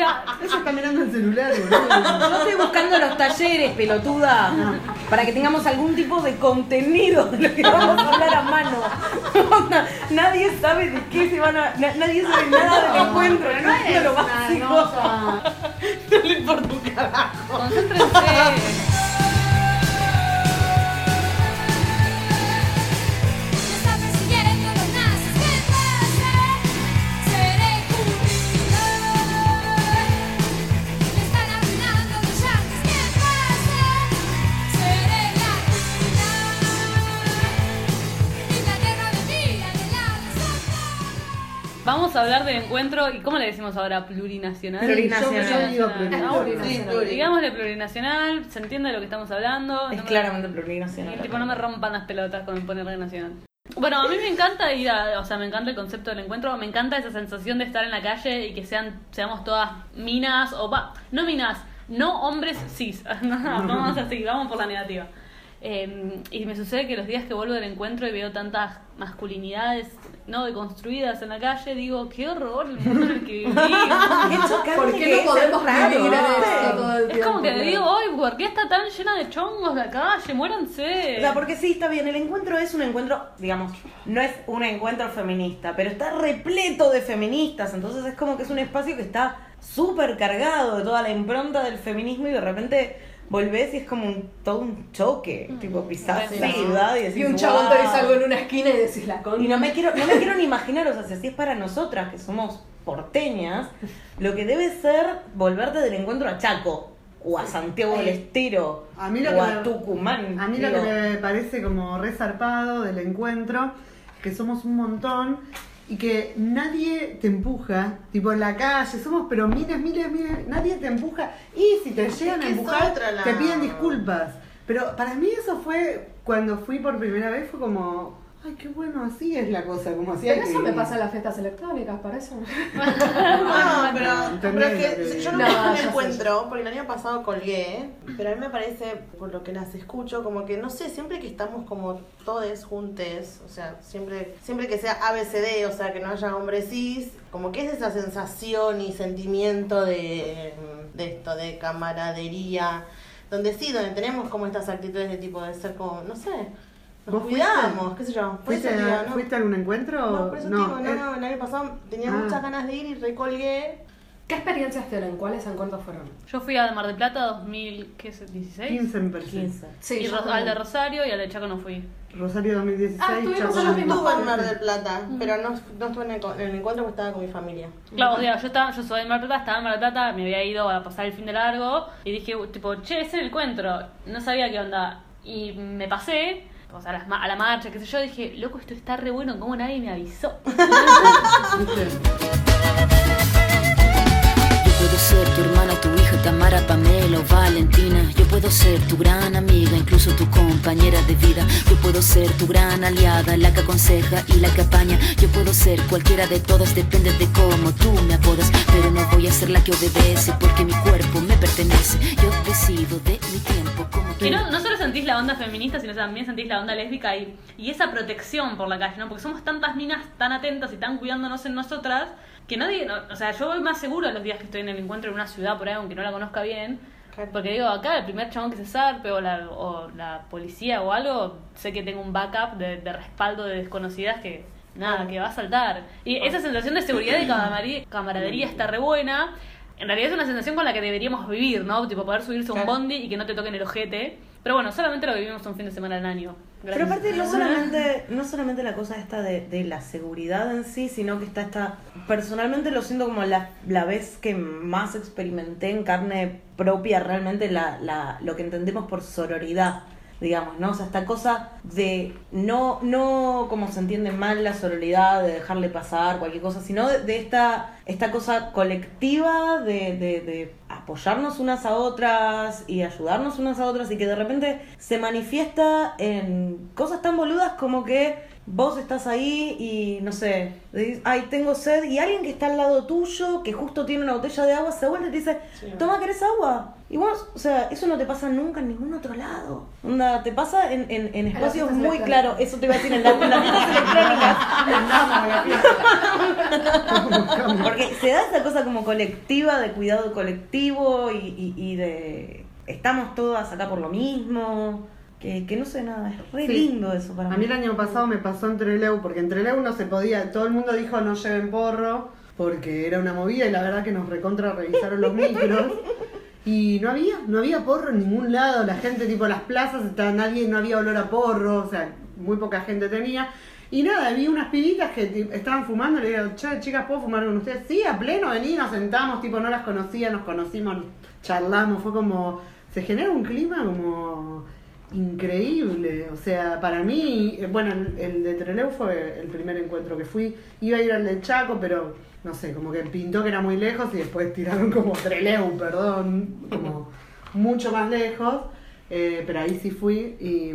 sea, Ella está mirando el celular, boludo. Yo estoy buscando los talleres, pelotuda, para que tengamos algún tipo de contenido de lo que vamos a hablar a mano. Onda, nadie sabe de qué se van a. na- nadie sabe nada del encuentro, no es lo básico. No le importa un carajo. concéntrense. A hablar del encuentro y ¿cómo le decimos ahora? Plurinacional. Plurinacional. Yo, yo digo plurinacional. Digámosle plurinacional, se entiende de lo que estamos hablando. Es no me- claramente Y plurinacional. tipo, no me rompan las pelotas con ponerle nacional. Bueno, a mí me encanta ir a, o sea, me encanta el concepto del encuentro, me encanta esa sensación de estar en la calle y que sean, seamos todas minas, o va, no minas, no hombres cis, no, vamos así, vamos por la negativa. Eh, y me sucede que los días que vuelvo del encuentro y veo tantas masculinidades no deconstruidas en la calle, digo, qué horror el mundo en el que vivimos. ¿Por qué es, no podemos vivir esto todo el Es como que digo, ay, ¿por qué está tan llena de chongos la calle? Muéranse. O sea, porque sí, está bien, el encuentro es un encuentro, digamos, no es un encuentro feminista, pero está repleto de feministas, entonces es como que es un espacio que está súper cargado de toda la impronta del feminismo y de repente volvés y es como un, todo un choque, tipo pisás Sí. la ciudad y decís, Y un chabón te dice algo en una esquina y decís la con. Y no me quiero, no me quiero ni imaginar, o sea, si así es para nosotras que somos porteñas, lo que debe ser volverte del encuentro a Chaco, o a Santiago del Estero, A mí lo o que a me- Tucumán. A mí lo que me parece como resarpado del encuentro, que somos un montón y que nadie te empuja, tipo en la calle, somos pero miles, miles, miles, nadie te empuja y si te llegan a empujar te piden disculpas. Pero para mí eso fue, cuando fui por primera vez, fue como, ay, qué bueno, así es la cosa, como así hay Pero que eso me vivir. pasa en las fiestas electrónicas, para eso. No, pero, pero es que que- yo no, No, me encuentro, porque el año pasado colgué, pero a mí me parece, por lo que las escucho, como que, no sé, siempre que estamos como todes juntes, o sea, siempre, siempre que sea ABCD, o sea, que no haya hombres cis, como que es esa sensación y sentimiento de, de esto, de camaradería, donde sí, donde tenemos como estas actitudes de tipo de ser como, no sé, nos cuidamos, qué sé yo. Por ¿Fuiste, eso a, digo, ¿no? ¿Fuiste a algún encuentro? No, por eso te digo, no, eh, no, el año pasado tenía Ah. muchas ganas de ir y recolgué. ¿Qué experiencias tienen? ¿Cuáles encuentros fueron? Yo fui a Mar del Plata 2016 15 me parece. 15. Sí, y yo Ro- también. al de Rosario y al de Chaco no fui. Rosario 2016, Ah, estuvimos mismos Estuve en 2017. Mar del Plata, pero no, no estuve en el, en el encuentro porque estaba con mi familia. Claro, o sea, yo, estaba, yo soy de Mar del Plata, estaba en Mar del Plata, me había ido a pasar el fin de largo y dije, tipo, che, es el encuentro. No sabía qué onda. Y me pasé, o sea, a, la marcha, qué sé yo, dije, loco, esto está re bueno, ¿cómo nadie me avisó? Puedo ser tu hermana, tu hija, Tamara, Pamela o Valentina. Yo puedo ser tu gran amiga, incluso tu compañera de vida. Yo puedo ser tu gran aliada, la que aconseja y la que apaña. Yo puedo ser cualquiera de todas, depende de cómo tú me apodas. Pero no voy a ser la que obedece porque mi cuerpo me pertenece. Yo decido de mi tiempo como Que no, no solo sentís la onda feminista, sino también sentís la onda lésbica y, y esa protección por la calle, ¿no? Porque somos tantas minas tan atentas y tan cuidándonos en nosotras que nadie, no- o sea, yo voy más seguro los días que estoy en el encuentro en una ciudad por ahí, aunque no la conozca bien. Claro. Porque digo, acá el primer chabón que se zarpe o la, o la policía o algo, sé que tengo un backup de, de respaldo de desconocidas que nada, que va a saltar. Y esa sensación de seguridad y camaradería, camaradería está re buena. En realidad es una sensación con la que deberíamos vivir, ¿no? Tipo poder subirse a un Claro. bondi y que no te toquen el ojete. Pero bueno, solamente lo vivimos un fin de semana al año. Pero aparte no solamente, no solamente la cosa esta de, de la seguridad en sí, sino que está esta, personalmente lo siento como la, la vez que más experimenté en carne propia realmente la, la, lo que entendemos por sororidad, digamos, ¿no? O sea, esta cosa de no, no como se entiende mal la sororidad, de dejarle pasar cualquier cosa, sino de, de esta, esta cosa colectiva de, de, de apoyarnos unas a otras y ayudarnos unas a otras y que de repente se manifiesta en cosas tan boludas como que vos estás ahí y no sé, decís, ay, tengo sed y alguien que está al lado tuyo, que justo tiene una botella de agua, se vuelve y te dice, Sí. toma, ¿querés agua? Y vos, o sea, eso no te pasa nunca en ningún otro lado. Onda, te pasa en, en, en espacios muy claros. Eso te iba a decir en, la- en las fiestas electrónicas. Porque se da esa cosa como colectiva, de cuidado colectivo y, y, y de estamos todas acá por lo mismo. Que, que no sé nada, es re Sí. lindo eso para A mí. mí el año pasado me pasó en Treleu, porque en Treleu no se podía, todo el mundo dijo no lleven porro, porque era una movida y la verdad que nos recontra revisaron los micros. Y no había, no había porro en ningún lado, la gente tipo las plazas, estaba nadie, no había olor a porro, o sea, muy poca gente tenía. Y nada, vi unas pibitas que estaban fumando, le digo, che, chicas, ¿puedo fumar con ustedes? Sí, a pleno, vení, nos sentamos, tipo, no las conocía, nos conocimos, charlamos, fue como, se genera un clima como increíble, o sea, para mí, eh, bueno, el, de Trelew fue el primer encuentro que fui, iba a ir al de Chaco, pero no sé, como que pintó que era muy lejos y después tiraron como Trelew, perdón, como mucho más lejos, eh, pero ahí sí fui y,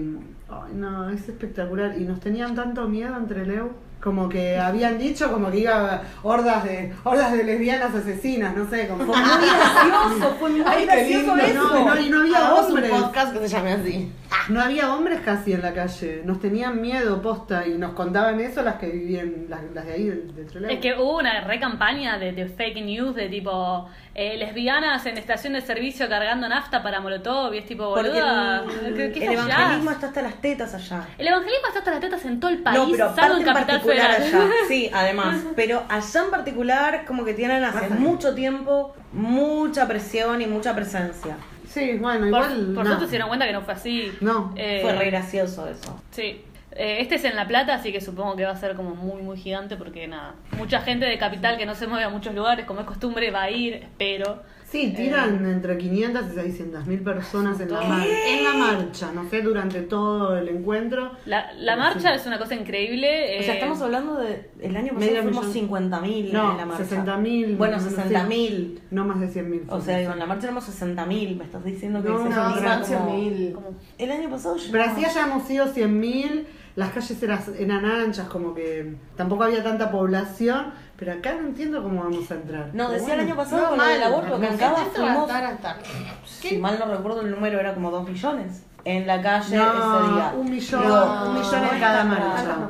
ay no, es espectacular, y nos tenían tanto miedo en Trelew. Como que habían dicho como que iba hordas de hordas de lesbianas asesinas, no sé, como Fue muy gracioso, fue muy gracioso lindo, eso. no, no, y no había Hagamos un hombres. podcast que se llame así. No había hombres casi en la calle, nos tenían miedo posta y nos contaban eso las que vivían, las, las de ahí de, de Trelew. Es que hubo una re campaña de, de fake news de tipo eh, lesbianas en estación de servicio cargando nafta para Molotov y es tipo Porque boluda. el, ¿qué- qué el fallás? evangelismo está hasta las tetas allá. El evangelismo está hasta las tetas en todo el país, No, pero salvo aparte en Capital particular Federal. allá. Sí, además. Pero allá en particular, como que tienen hace mucho tiempo mucha presión y mucha presencia. Sí, bueno, Por, igual. por no. suerte se dieron cuenta que no fue así. No, Eh, Fue re gracioso eso. Sí. Eh, este es en La Plata, así que supongo que va a ser como muy, muy gigante porque nada. Mucha gente de Capital que no se mueve a muchos lugares, como es costumbre, va a ir, espero. Sí, tiran entre 500 y 600 mil personas en la, mar- en la marcha, no sé, durante todo el encuentro. La, la marcha sí. es una cosa increíble. O sea, eh, estamos hablando de. El año pasado fuimos millón. 50.000 No, en la marcha. 60.000, Bueno, no sé. 60.000. No más de 100 mil. O sea, digo, en la marcha éramos 60.000. Me estás diciendo que No, no, eran era como- 100.000. como- El año pasado Pero así llegamos- hayamos sido 100 mil, las calles eran, eran anchas, como que tampoco había tanta población, pero acá no entiendo cómo vamos a entrar. No, Pero decía el año pasado No, con mal, aborto que en no, Cava esto va a fuimos. Si mal no recuerdo, el número era como 2 millones en la calle No, ese día. un millón, un millón no en cada marcha. Acá.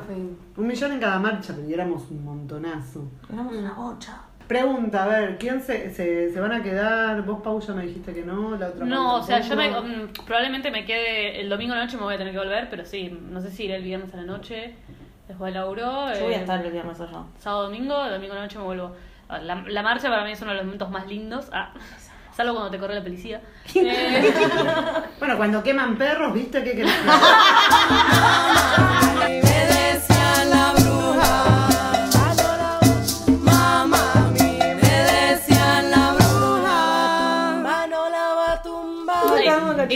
Un millón en cada marcha, pero éramos un montonazo. Éramos una bocha. Pregunta, a ver, ¿quién se, se, se van a quedar? Vos, Pau, ya me dijiste que no, la otra No, o sea, yo me, mm, probablemente me quede el domingo a la noche, me voy a tener que volver, pero sí, no sé si iré el viernes a la noche, después del laburo. Yo voy a eh, estar el viernes allá. Sábado, domingo, el domingo noche me vuelvo. La, la marcha para mí es uno de los momentos más lindos, ah, salvo cuando te corre la policía. Eh, Bueno, cuando queman perros, ¿viste qué querés?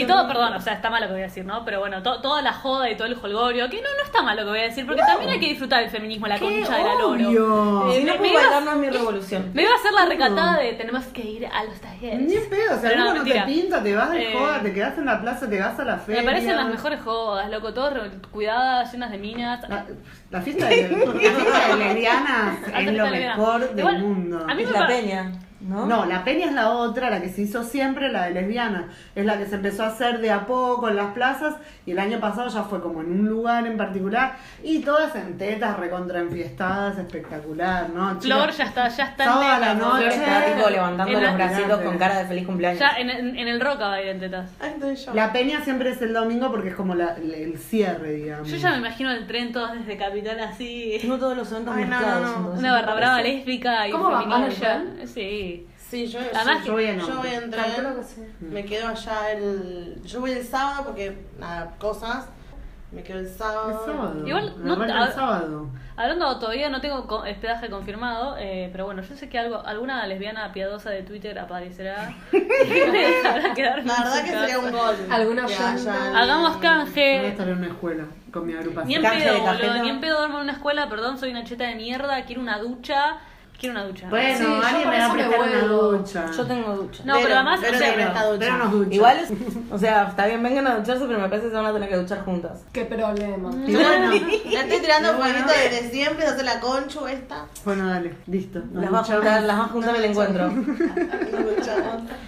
y, todo, perdón, o sea, está mal lo que voy a decir, ¿no? Pero bueno, to- toda la joda y todo el jolgorio, que no, no está mal lo que voy a decir, porque también hay que disfrutar del feminismo, la concha de la loro. Eh, Si no me- puedo me iba- bailar, no es mi revolución. Me iba a hacer la recatada de tenemos que ir a los talleres. Ni en pedo, o sea, no, no te pinta, te vas de Eh, joda, te quedas en la plaza, te vas a la feria. Me parecen las mejores jodas, loco, todas cuidadas, llenas de minas. La, la fiesta de, la fiesta de lesbianas es lo mejor del Igual, mundo. a mí Es me la peña, ¿no? No, la peña es la otra, la que se hizo siempre, la de lesbianas. Es la que se empezó a hacer de a poco en las plazas y el año pasado ya fue como en un lugar en particular y todas en tetas recontra enfiestadas, espectacular, ¿no? Flor ya está, ya está sábado a la noche. Flor está tipo levantando En los bracitos con cara de feliz cumpleaños. Ya en, en- en el roca va a ir en tetas. La peña siempre es el domingo porque es como la- el, el cierre, digamos. Yo ya me imagino el tren todas desde Capital así. Tengo todos los eventos Ay, no, Una barra brava lésbica y ¿Cómo va? ¿Van en feminilla. tren? Sí. Sí, yo, Además yo, yo voy en yo otro. voy en Calculo tren. que sí. Me quedo allá el. Yo voy el sábado porque, nada, cosas. Me quedo el Es sábado. sábado. Igual, no- a- el sábado. Hablando, todavía no tengo co- hospedaje confirmado, eh, pero bueno, yo sé que algo, alguna lesbiana piadosa de Twitter aparecerá. y La verdad que sería un gol. ¿Alguna hayan- Hagamos Voy a canje. estar en una escuela con mi Ni en agrupación. Canje pedo, boludo, ni en pedo duermo en una escuela, perdón, soy una cheta de mierda, quiero una ducha, Quiero una ducha. Bueno, Sí, yo alguien por me va a eso me prestar una vuelvo. ducha. Yo tengo ducha. No, pero además, pero o sea, presta ducha. Pero nos ducha. Igual, es- o sea, está bien, vengan a ducharse, pero me parece que se van a tener que duchar juntas. Qué problema. Y bueno, La estoy tirando bueno. fueguito desde siempre, se hace la conchu esta. bueno, dale, listo. nos Las va a duchamos. juntar, las va a juntar el encuentro.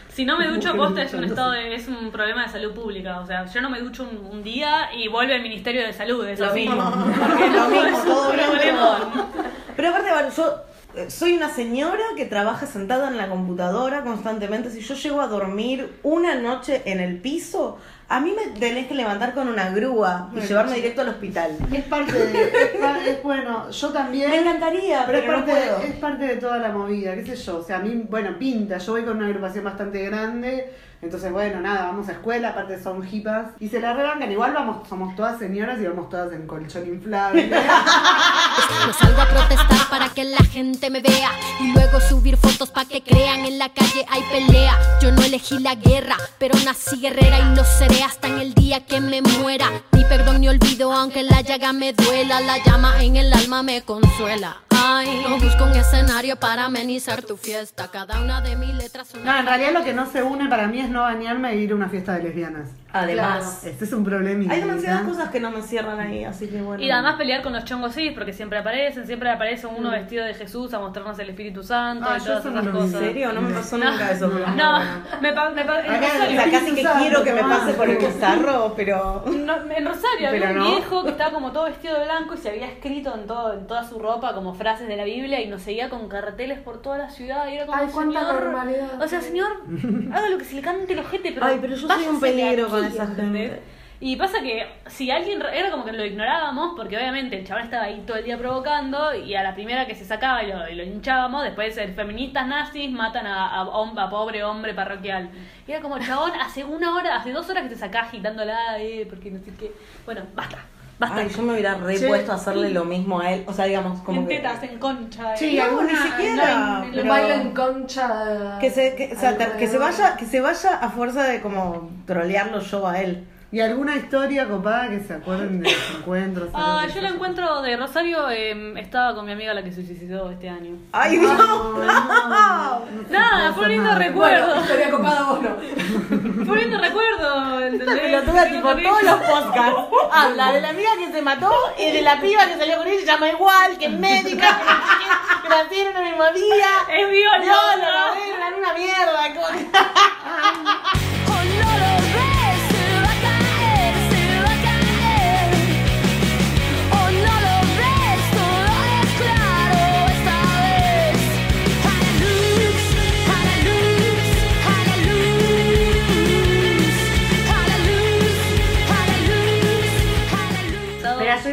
Si no me ducho posta es un estado de, es un problema de salud pública. O sea, yo no me ducho un, un día y vuelve el Ministerio de Salud. Es Lo así. mismo. Porque Lo mismo, todo un bien, problemón. Pero aparte, bueno, yo soy una señora que trabaja sentada en la computadora constantemente. Si yo llego a dormir una noche en el piso, a mí me tenés que levantar con una grúa y Bueno, llevarme sí. directo al hospital. Es parte de. Es, pa- es bueno, yo también. Me encantaría, Pero es pero no parte, puedo. es parte de toda la movida, qué sé yo. O sea, a mí, bueno, pinta. Yo voy con una agrupación bastante grande. Entonces, bueno, nada, vamos a escuela, aparte son hipas. Y se la rebancan. Igual vamos, somos todas señoras y vamos todas en colchón inflable. No salgo a protestar para que la gente me vea y luego subir fotos para que crean en la calle hay pelea. Yo no elegí la guerra, pero nací guerrera y lo seré hasta en el día que me muera. Ni perdón ni olvido, aunque la llaga me duela, la llama en el alma me consuela. Ay, no busco un escenario para amenizar tu fiesta. Cada una de mis letras una No, en realidad lo que no se une para mí es no bañarme e ir a una fiesta de lesbianas. Además, Este es un problemita. hay demasiadas cosas que no me cierran ahí, así que bueno. Y además pelear con los chongos sí, porque siempre aparecen, siempre aparece uno vestido de Jesús a mostrarnos el Espíritu Santo Ah, y todas eso no esas vi. ¿En cosas. serio? No me pasó No. nunca eso. No, me, pa- me pa- en Acá- Rosario, sea, casi que Santo, quiero que me pase por el bizarro, pero... no, en Rosario había un no. viejo que estaba como todo vestido de blanco y se había escrito en, todo, en toda su ropa como frases de la Biblia y nos seguía con carteles por toda la ciudad y era como Ay, cuánta señor, normalidad. o sea señor haga lo que se le cante el ojete pero Ay, pero yo soy un peligro con aquí, esa ¿entendés? gente. y pasa que si alguien era como que lo ignorábamos porque obviamente el chabón estaba ahí todo el día provocando y a la primera que se sacaba y lo, y lo hinchábamos después el feministas nazis matan a, a, a pobre hombre parroquial y era como chabón hace una hora hace dos horas que te sacás agitándola eh, porque no sé qué bueno basta basta Ay, yo me hubiera repuesto a hacerle lo mismo a él. O sea, digamos, como en que... tetas en concha Sí, eh. No, alguna- ni siquiera. no, pero- baile en concha. Que se, que, o sea, alrededor. que se vaya, que se vaya a fuerza de como trolearlo yo a él. ¿Y alguna historia copada que se acuerden de los encuentros? Ah, yo la encuentro de Rosario, eh, estaba con mi amiga la que se suicidó este año. Ay, Dios. no, no se Nada, fue un lindo recuerdo. Bueno, historia copada lindo recuerdo, ¿entendés? pelotuda, tipo, todos los podcasts habla de la amiga que se mató y de la piba que salió con ella, se llama igual, que es médica, que nacieron el mismo día. Es la bióloga. novela, una mierda.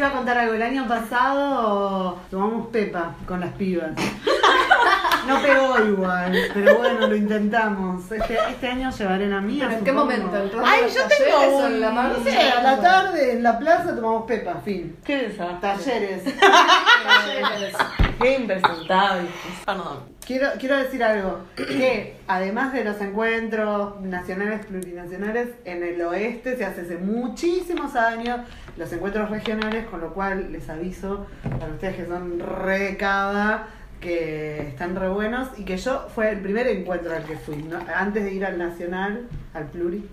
iba a contar algo. El año pasado tomamos pepa con las pibas. No pegó igual, pero bueno, lo intentamos. Este, este año llevaré la mía. ¿Pero en qué supongo. momento? ¿Entrando Ay, los yo tengo talleres o un- en la marcha? No sé, a la tarde en la plaza tomamos pepa, fin. Qué desastre. Talleres. Qué impresentable. Perdón. Quiero, quiero decir algo, que además de los encuentros nacionales, plurinacionales, en el oeste se hace hace muchísimos años los encuentros regionales, con lo cual les aviso para ustedes que son re cava, que están re buenos y que yo fue el primer encuentro al que fui, antes de ir al nacional, al pluri,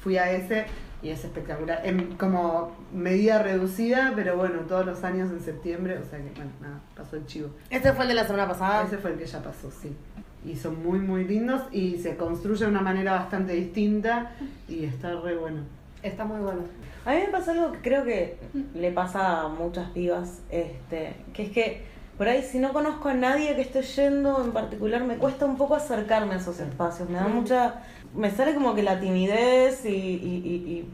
fui a ese y es espectacular, en, como medida reducida, pero bueno, todos los años en septiembre, o sea que bueno, nada, pasó el chivo. Este fue el de la semana pasada. Ese fue el que ya pasó, sí. Y son muy, muy lindos y se construye de una manera bastante distinta y está re bueno. Está muy bueno. A mí me pasa algo que creo que le pasa a muchas pibas, este, que es que por ahí si no conozco a nadie que esté yendo en particular, me cuesta un poco acercarme a esos espacios. Me da mucha, me sale como que la timidez y, y- y- y,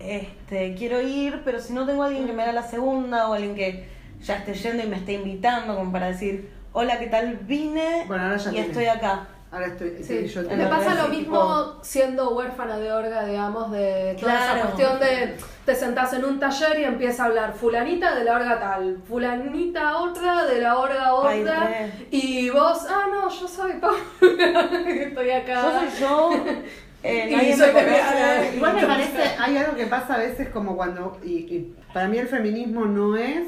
este, quiero ir, pero si no tengo a alguien que me haga la segunda o alguien que ya esté yendo y me esté invitando como para decir, hola, ¿qué tal? Vine Bueno, y tiene. estoy acá. Ahora estoy, Sí, sí, yo me pasa lo mismo siendo huérfana de orga, digamos, de toda esa cuestión de te sentás en un taller y empieza a hablar fulanita de la orga tal, fulanita otra de la orga otra, y vos, ah, no, yo soy Paula, estoy acá. Yo soy yo, eh, Y soy me conoce. Igual me parece, hay algo que pasa a veces como cuando, y, y para mí el feminismo no es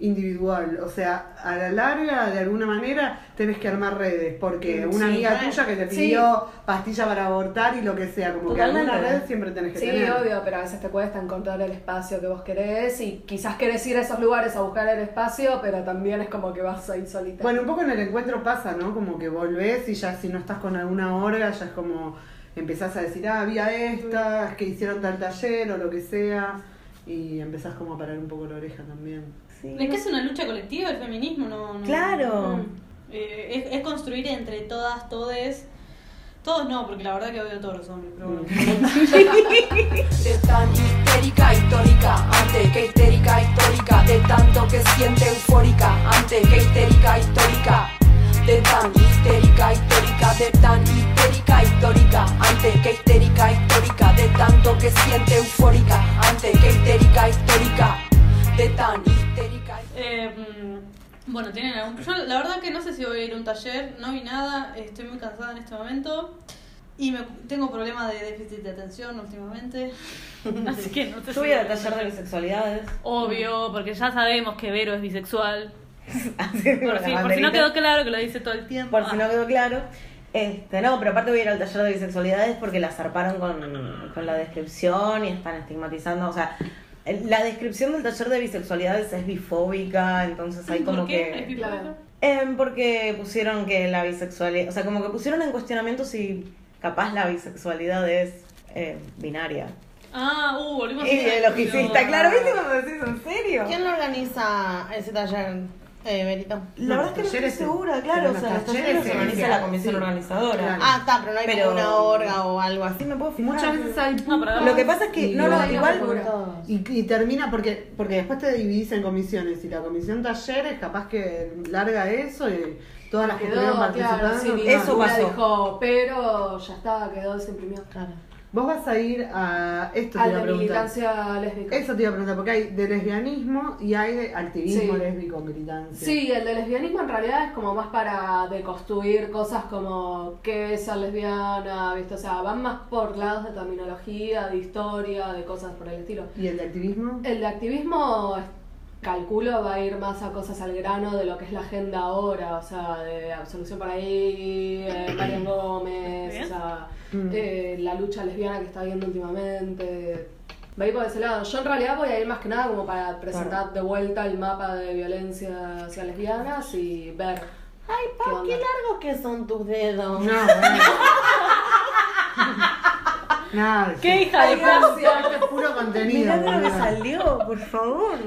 individual. O sea, a la larga, de alguna manera, tenés que armar redes. Porque una Sí, amiga tuya que te Sí. pidió pastilla para abortar y lo que sea, como que alguna Totalmente. red siempre tenés que Sí, tener. obvio, pero a veces te cuesta encontrar el espacio que vos querés y quizás querés ir a esos lugares a buscar el espacio, pero también es como que vas ahí solita. Bueno, un poco en el encuentro pasa, ¿no? Como que volvés y ya si no estás con alguna orga, ya es como empezás a decir, ah, había estas, que hicieron tal taller o lo que sea, y empezás como a parar un poco la oreja también. Sí. Es que es una lucha colectiva el feminismo, no. no- Claro. Eh, es, es construir entre todas, todes. Todos no, porque la verdad que odio a todos los hombres, pero bueno. De tan histérica, histórica, ante que histérica, histórica, de tanto que siente eufórica, ante que histérica, histórica, de tan histérica, histórica, de tan histérica, histórica, ante que histérica, histórica, de tanto que siente eufórica, ante que histérica, histórica, de tan histérica. Eh, mm, bueno, tienen algún. Yo la verdad que no sé si voy a ir a un taller, no vi nada, estoy muy cansada en este momento. Y me, tengo problemas de déficit de atención últimamente. Así que no sé Yo voy al taller de bisexualidades. Obvio, porque ya sabemos que Vero es bisexual. Así Por, si, por si no quedó claro que lo dice todo el tiempo. Por si no Ah. quedó claro. Este, no, pero aparte voy a ir al taller de bisexualidades porque la zarparon con, con la descripción y están estigmatizando. O sea, la descripción del taller de bisexualidades es bifóbica, entonces hay como ¿Por qué? que. Em, porque pusieron que la bisexualidad. O sea, como que pusieron en cuestionamiento si capaz la bisexualidad es eh, binaria. Ah, uh, volvimos Y a el logicista, claro, ¿viste cuando decís en serio? ¿Quién lo organiza ese taller, eh, Berito? La No, verdad es que no estoy segura, claro. O sea, los talleres se organiza la comisión sí. organizadora. Claro. Ah, está, pero no hay Pero- como una orga o algo así. Sí, me puedo fijar. Muchas veces hay No, pero Lo que pasa es que, Y no, no, igual. Y, y termina porque porque después te dividís en comisiones y la comisión talleres capaz que larga eso y todas las que estuvieron quedó, participando. claro, sí, Eso pasó. dijo, pero ya está, quedó, se imprimió. Claro. Vos vas a ir a esto te a de preguntar. militancia lésbica. Eso te iba a preguntar, porque hay de lesbianismo y hay de activismo Sí. lésbico, militancia. Sí, el de lesbianismo en realidad es como más para deconstruir cosas como qué es ser lesbiana, ¿viste? O sea, van más por lados de terminología, de historia, de cosas por el estilo. ¿Y el de activismo? El de activismo, es- calculo, va a ir más a cosas al grano de lo que es la agenda ahora, o sea, de Absolución para ahí, eh, Marian Gómez, o sea, Mm. eh, la lucha lesbiana que está viendo últimamente. Va a ir por ese lado. Yo en realidad voy a ir más que nada como para presentar de vuelta el mapa de violencia hacia lesbianas y ver. Ay, ¿Qué Pau, onda? qué largos que son tus dedos. No. Nada, ¡Qué sí. hija de es puro contenido. Mirá lo que salió, por favor.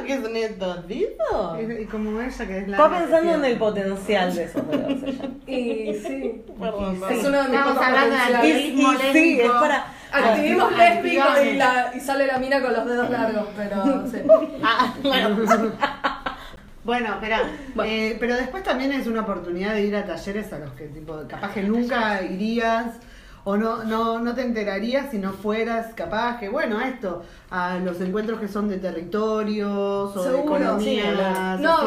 ¿Lo que son estos dedos? Y, y como ella que es la. Está pensando en el potencial de esos dedos ella. Y sí. Perdón, Es uno de mis Estamos hablando de. Y, activismo y sí, es lésbico. para. Activismo lésbico y, activismo. la, y sale la mina con los dedos largos, pero sí. Ah, bueno. Bueno, pero, Bueno. eh, pero después también es una oportunidad de ir a talleres a los que tipo capaz que nunca irías o no, no, no te enterarías si no fueras capaz que, bueno, esto, a los encuentros que son de territorios o de economía sí, No,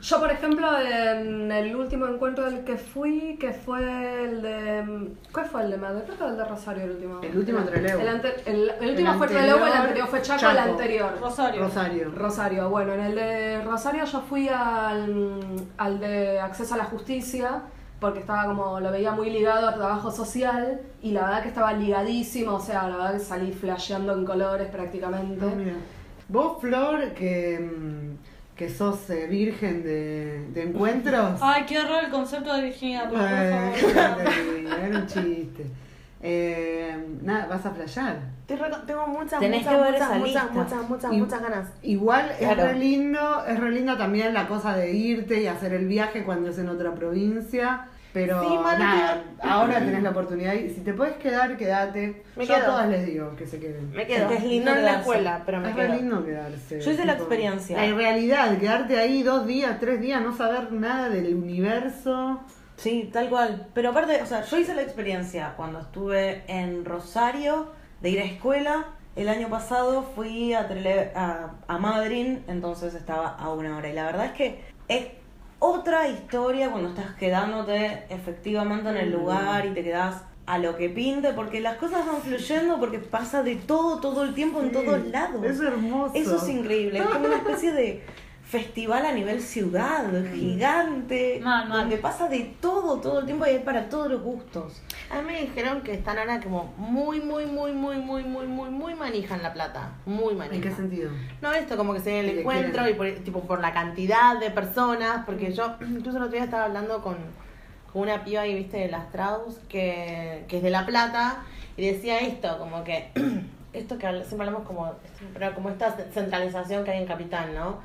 yo por ejemplo en el último encuentro del que fui, que fue el de... ¿Cuál fue el de que el de Rosario el último. El último Trelew. El, ante- el- el último El fue Trelew, el anterior fue Chaco, el anterior. Rosario. Rosario. Rosario, bueno, en el de Rosario yo fui al, al de acceso a la justicia porque estaba como, lo veía muy ligado a trabajo social y la verdad que estaba ligadísimo, o sea, la verdad que salí flasheando en colores prácticamente. Ah, mira. Vos, Flor, que, mm, que sos eh, virgen de, de encuentros. Ay, qué horror el concepto de virginidad, por favor. era un chiste. Eh, nada, vas a flashear. Tengo muchas, Tenés muchas, que ver muchas, esa muchas, lista. muchas, muchas, Y- muchas ganas. Igual Claro. es re lindo, es re lindo también la cosa de irte y hacer el viaje cuando es en otra provincia. Pero Sí, nada, ahora tenés la oportunidad y si te puedes quedar, quédate. Me Yo a todas les digo que se queden. Me quedo. Es que es lindo no en la escuela, pero me es quedo. lindo quedarse. Yo hice la experiencia. La realidad, quedarte ahí dos días, tres días, no saber nada del universo. Sí, tal cual. Pero aparte, o sea, yo hice la experiencia cuando estuve en Rosario de ir a escuela. El año pasado fui a, Trele- a, a Madrid, entonces estaba a una hora. Y la verdad es que es otra historia cuando estás quedándote efectivamente en el lugar y te quedás a lo que pinte, porque las cosas van fluyendo, porque pasa de todo, todo el tiempo, en todos lados. Es hermoso. Eso es increíble, es como una especie de festival a nivel ciudad, gigante, Mal, mal. donde pasa de todo, todo el tiempo y hay para todos los gustos. A mí me dijeron que están ahora como muy, muy, muy, muy, muy, muy, muy, muy manija en La Plata. Muy manija. ¿En qué sentido? No, esto como que se el encuentro y por, tipo por la cantidad de personas, porque yo incluso el otro día estaba hablando con, con una piba ahí, viste, de las Traus, que, que es de La Plata, y decía esto, como que, esto que siempre hablamos como, pero como esta centralización que hay en Capital, ¿no?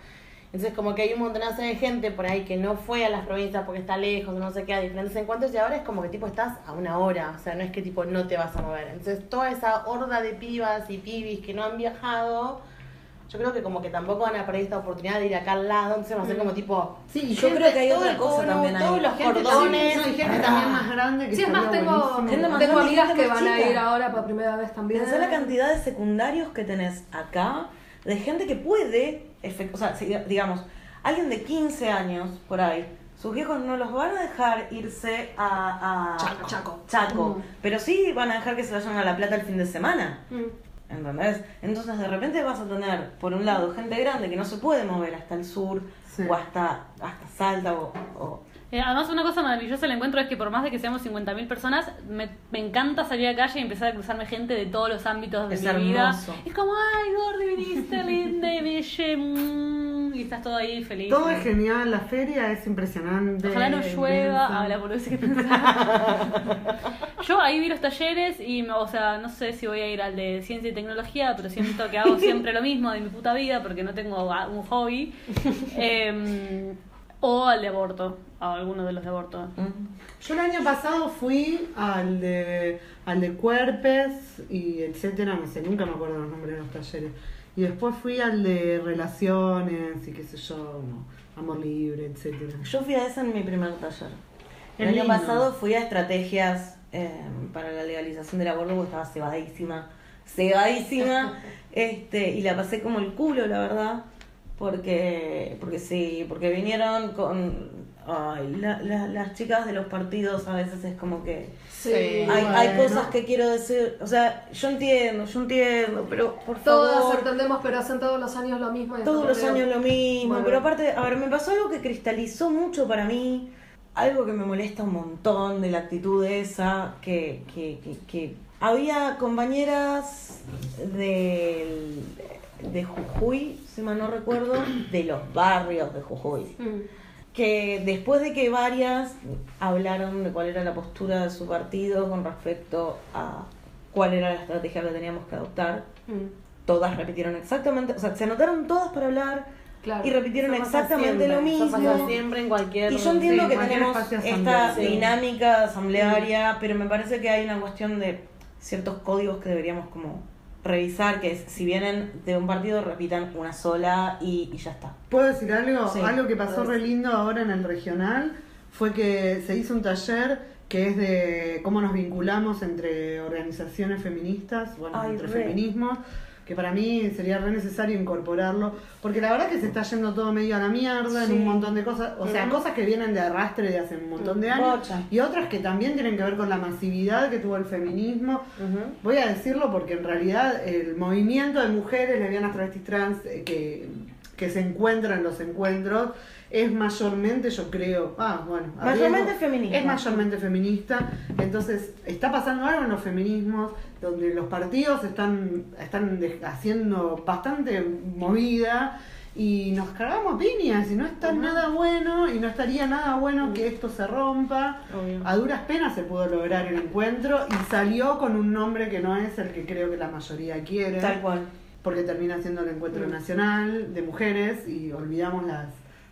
Entonces como que hay un montonazo de gente por ahí que no fue a las provincias porque está lejos, no sé qué, a diferentes encuentros y ahora es como que tipo estás a una hora, o sea, no es que tipo no te vas a mover. Entonces toda esa horda de pibas y pibis que no han viajado, yo creo que como que tampoco van a perder esta oportunidad de ir acá al lado, entonces va a ser como tipo... Sí, Yo gente- creo que hay todo otra el cosa cono, también ahí. Todos los gente cordones... también- no, y gente también más grande que Sí, es más, tengo, tengo grande, amigas que van a ir ahora por primera vez también. Pensá la cantidad de secundarios que tenés acá, de gente que puede, o sea, digamos, alguien de 15 años por ahí, sus viejos no los van a dejar irse a, a Chaco. Chaco. Chaco, Mm. pero sí van a dejar que se vayan a La Plata el fin de semana. Mm. ¿Entendés? Entonces de repente vas a tener, por un lado, gente grande que no se puede mover hasta el sur Sí. o hasta, hasta Salta o, o- Eh, además, una cosa maravillosa del encuentro es que por más de que seamos 50.000 personas, me, me encanta salir a la calle y empezar a cruzarme gente de todos los ámbitos de Es mi vida. Es como, ay, Gordi, viniste, linda y mm", y estás todo ahí feliz. Todo es genial, la feria es impresionante. Ojalá no llueva. inmensa. Ah, la boludez que pensaba. Yo ahí vi los talleres y, o sea, no sé si voy a ir al de ciencia y tecnología, pero siento que hago siempre lo mismo de mi puta vida porque no tengo un hobby. Em, o al de aborto, a alguno de los de aborto. Yo el año pasado fui al de, al de Cuerpes y etcétera, no sé, nunca me acuerdo los nombres de los talleres. Y después fui al de relaciones y qué sé yo, no, amor libre, etcétera. Yo fui a ese en mi primer taller. El año lindo. pasado fui a estrategias eh, para la legalización del aborto porque estaba cebadísima, cebadísima, este, y la pasé como el culo, la verdad, porque, porque sí, porque vinieron con ay, la- la- las chicas de los partidos a veces es como que Sí. hay, hay cosas que quiero decir, o sea, yo entiendo, yo entiendo, pero por Todas favor, entendemos, pero hacen todos los años lo mismo. todos los años lo mismo, Bueno. pero aparte, a ver, me pasó algo que cristalizó mucho para mí, algo que me molesta un montón de la actitud esa, que, que, que, que había compañeras del- de Jujuy, si mal no recuerdo, de los barrios de Jujuy, Mm. Que después de que varias hablaron de cuál era la postura de su partido con respecto a cuál era la estrategia que teníamos que adoptar, Mm. todas repitieron exactamente, o sea, se anotaron todas para hablar Claro. y repitieron Eso exactamente siempre, lo mismo. pasa siempre en cualquier... Y yo entiendo sí, que tenemos esta. Sí. dinámica asamblearia, pero me parece que hay una cuestión de ciertos códigos que deberíamos como revisar, que es si vienen de un partido repitan una sola y, y ya está. ¿Puedo decir algo? Sí. algo que pasó re lindo ahora en el regional fue que se hizo un taller que es de cómo nos vinculamos entre organizaciones feministas, bueno, Ay, entre re. feminismos, que para mí sería re necesario incorporarlo, porque la verdad que se está yendo todo medio a la mierda Sí. en un montón de cosas, o sea, cosas que vienen de arrastre de hace un montón de años, Bocha. y otras que también tienen que ver con la masividad que tuvo el feminismo, Voy a decirlo porque en realidad el movimiento de mujeres lesbianas, travestis, trans eh, que, que se encuentran en los encuentros es mayormente, yo creo, ah, bueno, Mayormente feminista. Es mayormente feminista. Entonces, está pasando algo en los feminismos donde los partidos están, están haciendo bastante movida y nos cargamos piñas y no está nada bueno y no estaría nada bueno que esto se rompa. A duras penas se pudo lograr el encuentro y salió con un nombre que no es el que creo que la mayoría quiere. Tal cual. Porque termina siendo el encuentro Mm. nacional de mujeres y olvidamos las,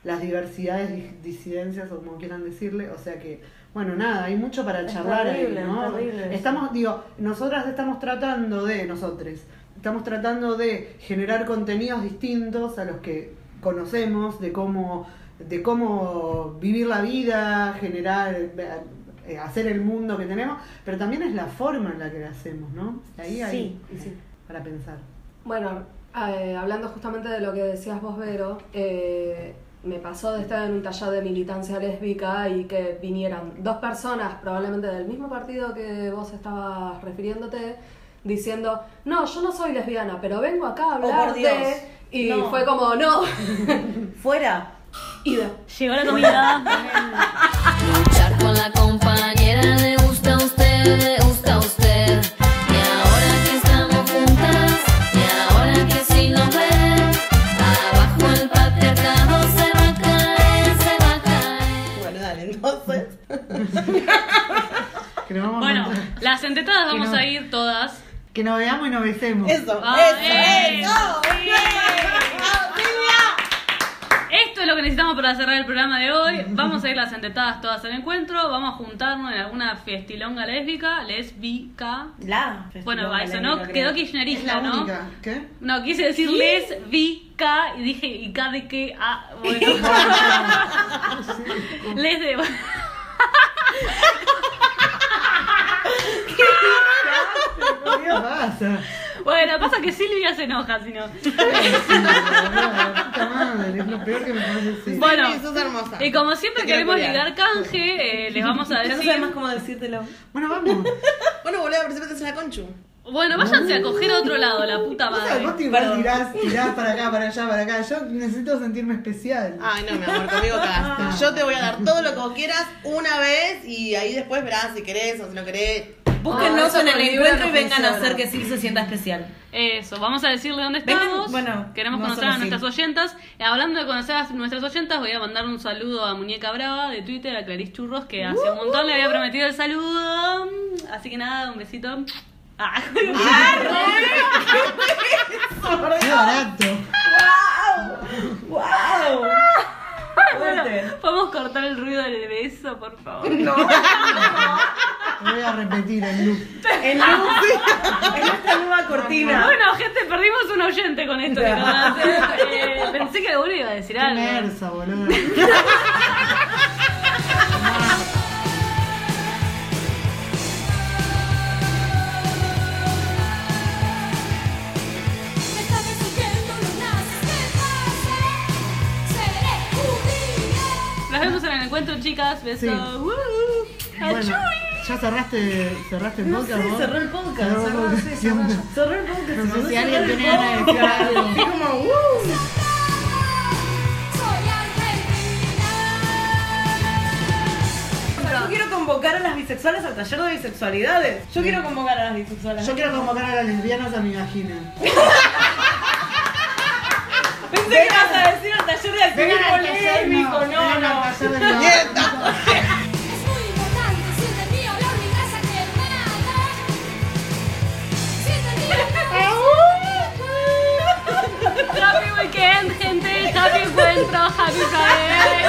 las diversidades disidencias o como quieran decirle. O sea que, bueno, nada, hay mucho para Es charlar ahí, terrible, ¿no? es. Estamos, digo, nosotras estamos tratando de, nosotros, estamos tratando de generar contenidos distintos a los que conocemos, de cómo, de cómo vivir la vida, generar, eh, hacer el mundo que tenemos, pero también es la forma en la que lo hacemos, ¿no? Ahí hay Sí. para pensar. Bueno, eh, hablando justamente de lo que decías vos, Vero, eh, me pasó de estar en un taller de militancia lésbica y que vinieran dos personas, probablemente del mismo partido que vos estabas refiriéndote, diciendo, no, yo no soy lesbiana, pero vengo acá a Oh, hablar por Dios. de... Y No. fue como, no. Fuera. Ida. Llegó la comida. Que nos vamos a Bueno, encontrar. las entetadas vamos no. a ir todas. Que nos veamos y nos besemos. Eso, Ah, eso, eso. Esto es lo que necesitamos para cerrar el programa de hoy. Vamos a ir las entetadas todas al encuentro. Vamos a juntarnos en alguna festilonga lésbica, lesbica. La. Bueno, va, eso no creo. quedó Es la kirchnerista, ¿no? única. ¿Qué? No, quise decir lesbica y dije, ¿y K de qué? Ah, bueno. Les de. ¿Qué pasa? Bueno, pasa que Silvia se enoja, si no. Puta madre, es lo peor que me puedes decir. Bueno, Sí, sos hermosa. y como siempre Te quiero queremos ligar canje, eh, les vamos a Ya no decir. sé más cómo decírtelo. Bueno, vamos. Bueno, boludo, en la conchu. Bueno, váyanse a coger a otro lado, la puta Vos sabés, madre. vos te igual tirás, tirás para acá, para allá, para acá. Yo necesito sentirme especial. Ay, no, mi amor, conmigo cagaste. Yo te voy a dar todo lo que vos quieras una vez y ahí después verás si querés o si no querés. Búsquennos Ah, eso en el con Libra encuentro no y vengan a funciona. hacer que sí se sienta especial. Eso, vamos a decirle dónde Vengan, estamos. bueno, Queremos no conocer a así. nuestras oyentas. Eh, Hablando de conocer a nuestras oyentas, voy a mandar un saludo a Muñeca Brava de Twitter, a Clarice Churros, que hace un montón le había prometido el saludo. Así que nada, un besito. Ah, Qué barato. ¡Wow! bueno, ¿Podemos cortar el ruido del beso, por favor? Lo voy a repetir en loop. En luz, en esta nueva cortina. Bueno, gente, perdimos un oyente con esto que. Eh, pensé que alguno iba a decir Qué algo. mersa, boludo. encuentro, chicas. Besos. Sí. Bueno, ¿ya cerraste, cerraste el No podcast? sé, cerró el podcast. Cerró el Cerró, podcast. sí, cerró, el podcast. No sé si alguien podcast. ganas de decir algo. Como, uh. Convocar a las bisexuales al taller de bisexualidades. Yo quiero convocar a las bisexuales. Yo quiero convocar a las lesbianas a mi vagina. Pensé que ibas a decir al taller de alquiler polémico, no, no. no. Happy weekend, gente. Happy encuentro. Happy Friday.